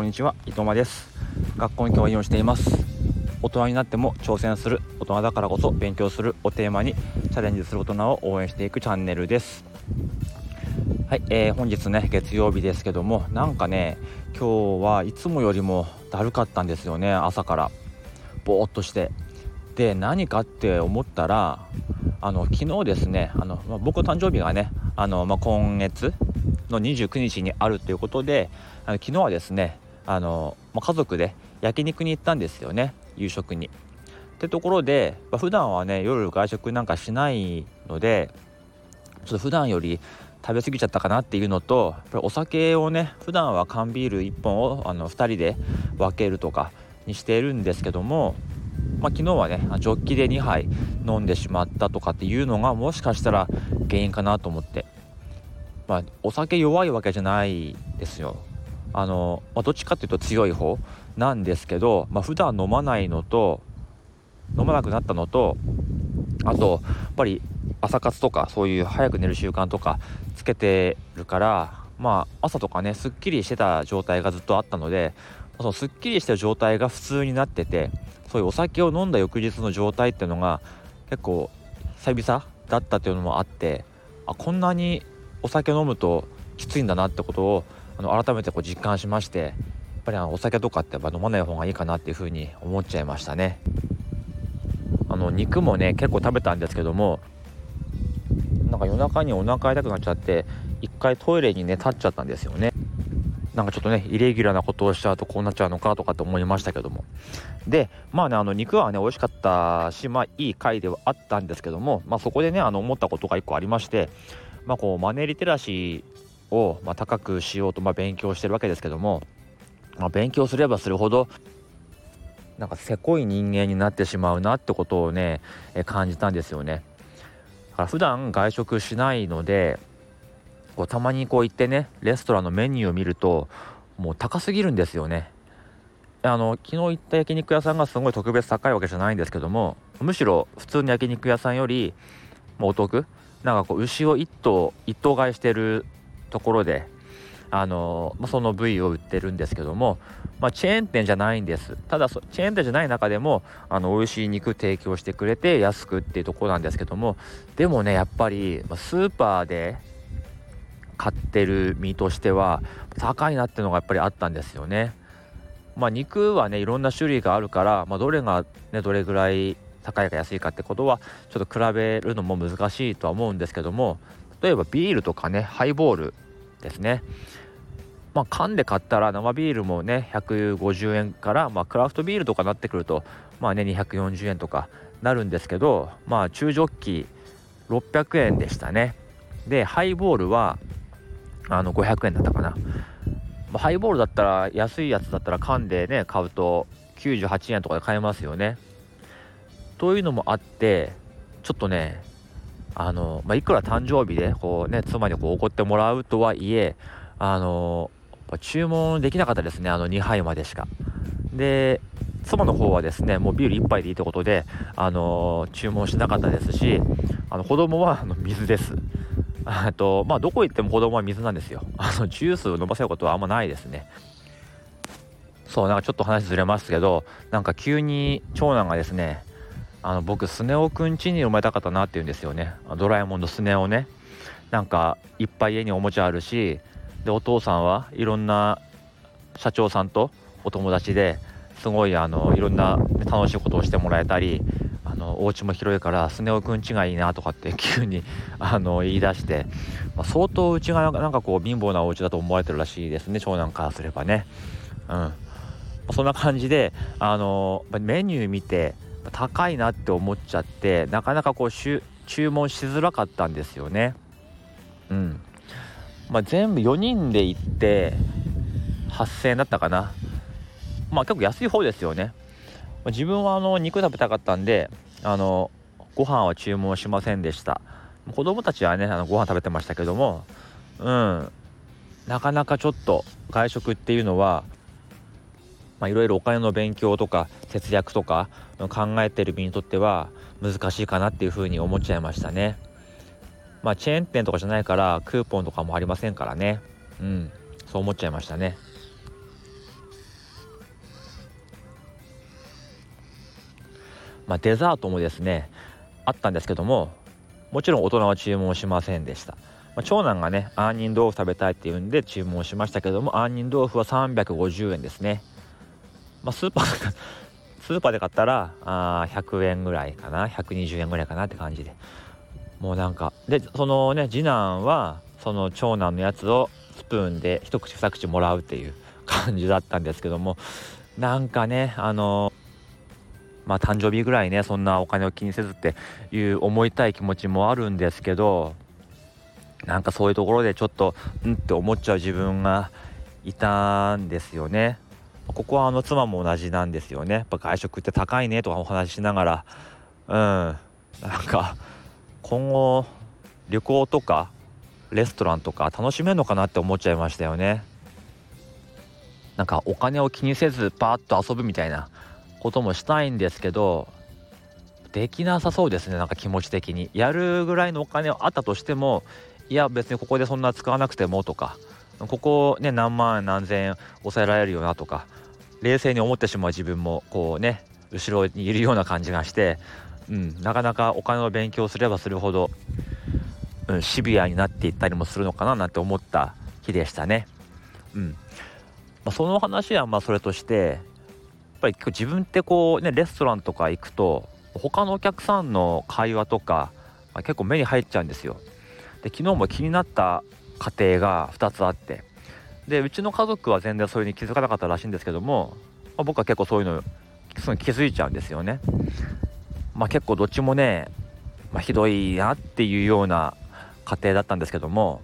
こんにちは伊藤間です。学校に教員をしています。大人になっても挑戦する大人だからこそ勉強するをテーマにチャレンジする大人を応援していくチャンネルです。はい、えー、本日ね月曜日ですけどもなんかね今日はいつもよりもだるかったんですよね朝から。ぼーっとして。で何かって思ったらあの昨日ですねあの、まあ、僕の誕生日がねあの、まあ、今月の29日にあるということであの昨日はですねあの、まあ、家族で焼肉に行ったんですよね夕食に。ってところで、まあ、普段はね夜外食なんかしないのでちょっと普段より食べ過ぎちゃったかなっていうのとやっぱりお酒をね普段は缶ビール1本をあの2人で分けるとかにしているんですけども、まあ、昨日はねジョッキで2杯飲んでしまったとかっていうのがもしかしたら原因かなと思ってまあ、お酒弱いわけじゃないですよ。あの、まあ、どっちかっていうと強い方なんですけど、まあ、普段飲まないのと飲まなくなったのとあとやっぱり朝活とかそういう早く寝る習慣とかつけてるからまあ朝とかねすっきりしてた状態がずっとあったのでそのすっきりした状態が普通になっててそういうお酒を飲んだ翌日の状態っていうのが結構久々だったっていうのもあってあこんなにお酒飲むときついんだなってことをあの改めてこう実感しましてやっぱりあのお酒とかってやっぱ飲まない方がいいかなっていうふうに思っちゃいましたね。あの肉もね結構食べたんですけどもなんか夜中にお腹痛くなっちゃって一回トイレにね立っちゃったんですよね。なんかちょっとねイレギュラーなことをしちゃうとこうなっちゃうのかとかって思いましたけども。でまあねあの肉はね美味しかったしまあいい回ではあったんですけどもまあそこでねあの思ったことが1個ありましてまあ、こうマネーリテラシーをま高くしようとま勉強してるわけですけども、まあ、勉強すればするほどなんかせこい人間になってしまうなってことをねえ感じたんですよね。だから普段外食しないのでこうたまにこう行ってねレストランのメニューを見るともう高すぎるんですよね。あの昨日行った焼肉屋さんがすごい特別高いわけじゃないんですけどもむしろ普通の焼肉屋さんよりもお得なんかこう牛を1頭1頭買いしてるところであのまあ、その部位を売ってるんですけども、まあ、チェーン店じゃないんですただチェーン店じゃない中でもあの美味しい肉提供してくれて安くっていうところなんですけどもでもねやっぱりスーパーで買ってる身としては高いなっていうのがやっぱりあったんですよね。まあ、肉はねいろんな種類があるから、まあ、どれが、ね、どれぐらい高いか安いかってことはちょっと比べるのも難しいとは思うんですけども例えばビールとかねハイボールですね。まあ缶で買ったら生ビールもね150円から、まあ、クラフトビールとかなってくるとまあね240円とかなるんですけどまあ中ジョッキ600円でしたね。でハイボールはあの500円だったかな、まあ、ハイボールだったら安いやつだったら缶でね買うと98円とかで買えますよね。というのもあってちょっとねあの、まあ、いくら誕生日でこうね妻にこう怒ってもらうとはいえあの注文できなかったですねあの2杯までしか。で妻の方はですねもうビール1杯でいいってことであの注文しなかったですしあの子供はあの水です。あとまあどこ行っても子供は水なんですよ。あのジュースを飲ませることはあんまないですね。そうなんかちょっと話ずれますけどなんか急に長男がですねあの僕スネ夫くん家に生まれたかったなって言うんですよね。ドラえもんのスネ夫ね。なんかいっぱい家におもちゃあるしでお父さんはいろんな社長さんとお友達ですごいあのいろんな楽しいことをしてもらえたりあのお家も広いからスネ夫くん家がいいなとかって急にあの言い出して、まあ、相当うちがなんかこう貧乏なお家だと思われてるらしいですね長男からすればね。うん。そんな感じであのメニュー見て高いなって思っちゃってなかなかこう注文しづらかったんですよね。うんまあ、全部4人で行って8000円だったかな。まあ結構安い方ですよね。自分はあの肉食べたかったんであのご飯は注文しませんでした。子供たちはねあのご飯食べてましたけどもうんなかなかちょっと外食っていうのはまあ、いろいろお金の勉強とか節約とか考えてる身にとっては難しいかなっていうふうに思っちゃいましたね。まあ、チェーン店とかじゃないからクーポンとかもありませんからね。うん、そう思っちゃいましたね。まあ、デザートもですねあったんですけどももちろん大人は注文しませんでした、まあ、長男がね杏仁豆腐食べたいっていうんで注文しましたけども杏仁豆腐は350円ですねまあ、スーパー スーパーで買ったらあ100円ぐらいかな。120円ぐらいかなって感じで。もうなんかでそのね次男はその長男のやつをスプーンで一口二口もらうっていう 感じだったんですけども。なんかねあのまあ誕生日ぐらいねそんなお金を気にせずっていう思いたい気持ちもあるんですけどなんかそういうところでちょっとうんって思っちゃう自分がいたんですよね。ここはあの妻も同じなんですよね。やっぱ外食って高いねとかお話ししながらうんなんか今後旅行とかレストランとか楽しめるのかなって思っちゃいましたよね。なんかお金を気にせずパーッと遊ぶみたいなこともしたいんですけどできなさそうですねなんか気持ち的にやるぐらいのお金あったとしてもいや別にここでそんな使わなくてもとかここね何万何千抑えられるよなとか冷静に思ってしまう自分もこうね後ろにいるような感じがして、うん、なかなかお金を勉強すればするほど、うん、シビアになっていったりもするのかななんて思った日でしたね。うんまあ、その話はまあそれとしてやっぱり自分ってこうねレストランとか行くと他のお客さんの会話とか、まあ、結構目に入っちゃうんですよ。で昨日も気になった家庭が2つあってでうちの家族は全然それに気づかなかったらしいんですけども、まあ、僕は結構そういうのすぐ気づいちゃうんですよね。まあ、結構どっちもね、まあ、ひどいなっていうような家庭だったんですけども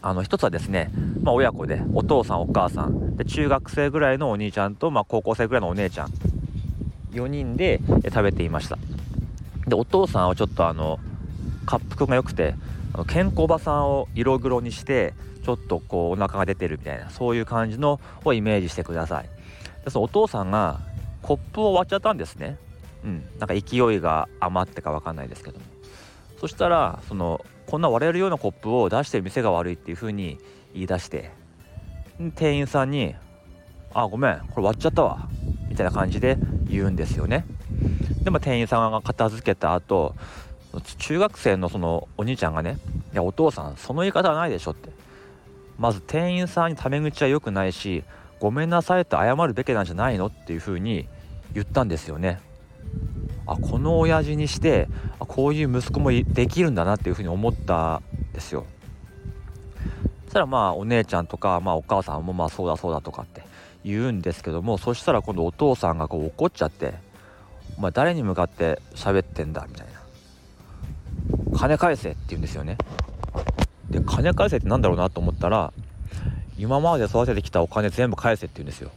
あの一つはですね、まあ、親子でお父さんお母さんで中学生ぐらいのお兄ちゃんと、まあ、高校生ぐらいのお姉ちゃん4人で食べていましたでお父さんはちょっとあの滑腹が良くて健康場さんを色黒にしてちょっとこうお腹が出てるみたいなそういう感じのをイメージしてください。でそのお父さんがコップを割っちゃったんですね。うん。なんか勢いが余ってか分かんないですけども。そしたらそのこんな割れるようなコップを出してる店が悪いっていう風に言い出して店員さんに「あごめんこれ割っちゃったわ」みたいな感じで言うんですよね。でも店員さんが片付けた後中学生のそのお兄ちゃんがね「いやお父さんその言い方はないでしょ」ってまず店員さんにタメ口は良くないし「ごめんなさい」って謝るべきなんじゃないの？っていう風に言ったんですよね。あこの親父にしてあこういう息子もできるんだなっていうふうに思ったんですよ。そしたらまあお姉ちゃんとか、まあ、お母さんもまあそうだそうだとかって言うんですけどもそしたら今度お父さんがこう怒っちゃって「お前誰に向かって喋ってんだ」みたいな「金返せ」って言うんですよね。で金返せってなんだろうなと思ったら今まで育ててきたお金全部返せって言うんですよ。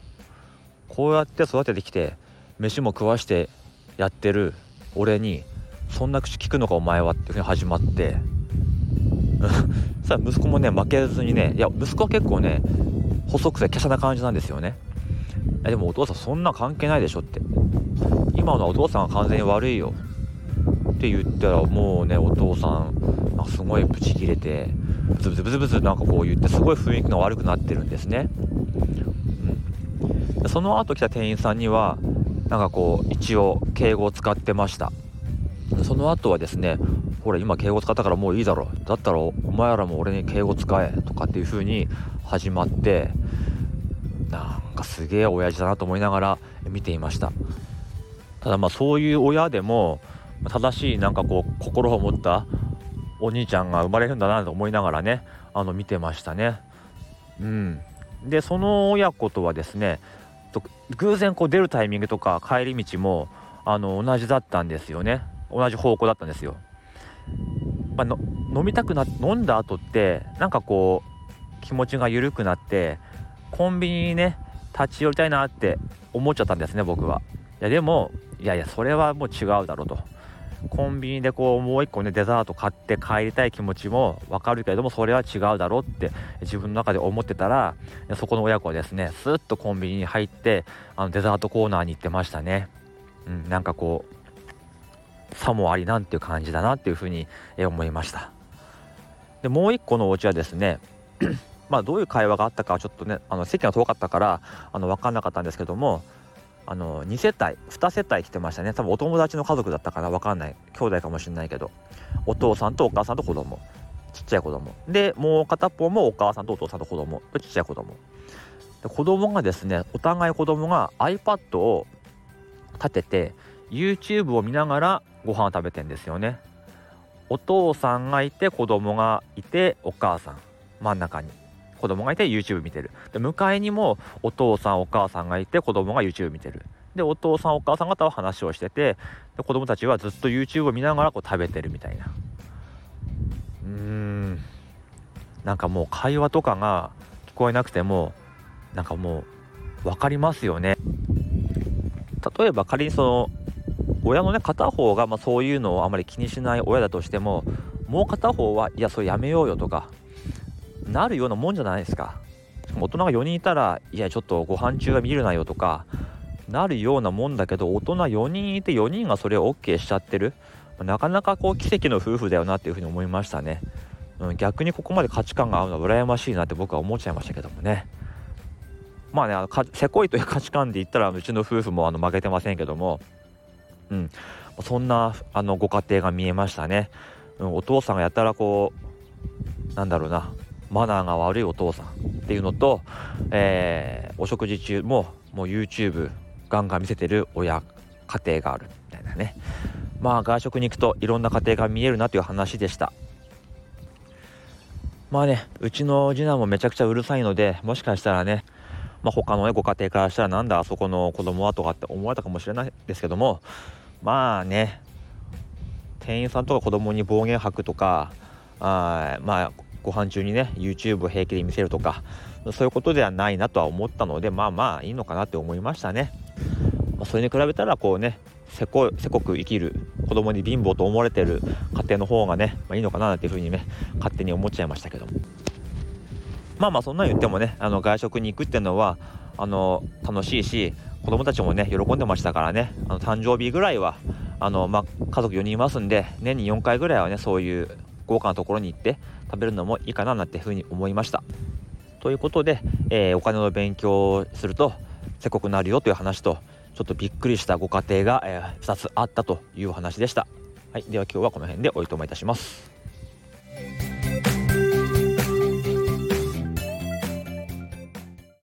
こうやって育ててきて飯も食わしてやってる俺にそんな口聞くのかお前はっていうふうに始まって さあ息子もね負けずにねいや息子は結構ね細くて華奢な感じなんですよねでもお父さんそんな関係ないでしょって今のはお父さんが完全に悪いよって言ったらもうねお父さんなんすごいブチ切れてブツブツブツブツなんかこう言ってすごい雰囲気が悪くなってるんですね、うん、その後来た店員さんにはなんかこう一応敬語を使ってました。その後はですねほら今敬語使ったからもういいだろだったらお前らも俺に敬語使えとかっていう風に始まってなんかすげえ親父だなと思いながら見ていました。ただまあそういう親でも正しいなんかこう心を持ったお兄ちゃんが生まれるんだなと思いながらねあの見てましたねうんでその親子とはですね偶然こう出るタイミングとか帰り道もあの同じだったんですよね同じ方向だったんですよ。まあ、飲みたくな飲んだ後ってなんかこう気持ちが緩くなってコンビニにね立ち寄りたいなって思っちゃったんですね僕は。いやでもいやいやそれはもう違うだろうと。コンビニでこうもう一個ねデザート買って帰りたい気持ちもわかるけれどもそれは違うだろうって自分の中で思ってたらそこの親子はですねスッとコンビニに入ってあのデザートコーナーに行ってましたね。うん、なんかこうさもありなんていう感じだなっていうふうに思いましたでもう一個のお家はですね まあどういう会話があったかはちょっとねあの席が遠かったからあの分かんなかったんですけどもあの2世帯2世帯来てましたね。多分お友達の家族だったかな。分かんない。兄弟かもしれないけど。お父さんとお母さんと子供。ちっちゃい子供。でもう片方もお母さんとお父さんと子供。とちっちゃい子供。で子供がですねお互い子供が iPad を立てて YouTube を見ながらご飯を食べてんですよね。お父さんがいて子供がいてお母さん。真ん中に。子供がいて YouTube 見てる。で向かいにもお父さんお母さんがいて子供が YouTube 見てる。でお父さんお母さん方は話をしててで子供たちはずっと YouTube を見ながらこう食べてるみたいな。うーん。なんかもう会話とかが聞こえなくてもなんかもう分かりますよね。例えば仮にその親のね片方がまあそういうのをあまり気にしない親だとしてももう片方はいやそれやめようよとかなるようなもんじゃないですか。大人が4人いたらいやちょっとご飯中は見るなよとかなるようなもんだけど大人4人いて4人がそれを OK しちゃってる。なかなかこう奇跡の夫婦だよなっていうふうに思いましたね、うん、逆にここまで価値観が合うのは羨ましいなって僕は思っちゃいましたけどもね。まあねあのせこいという価値観で言ったらうちの夫婦もあの負けてませんけども。うん。そんなあのご家庭が見えましたね、うん、お父さんがやたらこうなんだろうな。マナーが悪いお父さんっていうのと、えー、お食事中ももう YouTube ガンガン見せてる親家庭があるみたいなね。まあ外食に行くといろんな家庭が見えるなという話でした。まあねうちの次男もめちゃくちゃうるさいのでもしかしたらねまあ、他の、ね、ご家庭からしたらなんだあそこの子供はとかって思われたかもしれないですけどもまあね店員さんとか子供に暴言吐くとかあまあご飯中にね YouTube を平気で見せるとかそういうことではないなとは思ったのでまあまあいいのかなって思いましたね。まあ、それに比べたらこうねせこせこく生きる子供に貧乏と思われてる家庭の方がね、まあ、いいのかなっていうふうにね勝手に思っちゃいましたけどまあまあそんなん言ってもねあの外食に行くっていうのはあの楽しいし子供たちもね喜んでましたからねあの誕生日ぐらいはあの、まあ、家族4人いますんで年に4回ぐらいはねそういう豪華なところに行って食べるのもいいかななんてふうに思いました。ということで、えー、お金の勉強をするとせこくなるよという話とちょっとびっくりしたご家庭が、えー、2つあったという話でした。はい、では今日はこの辺でおいとまいたします。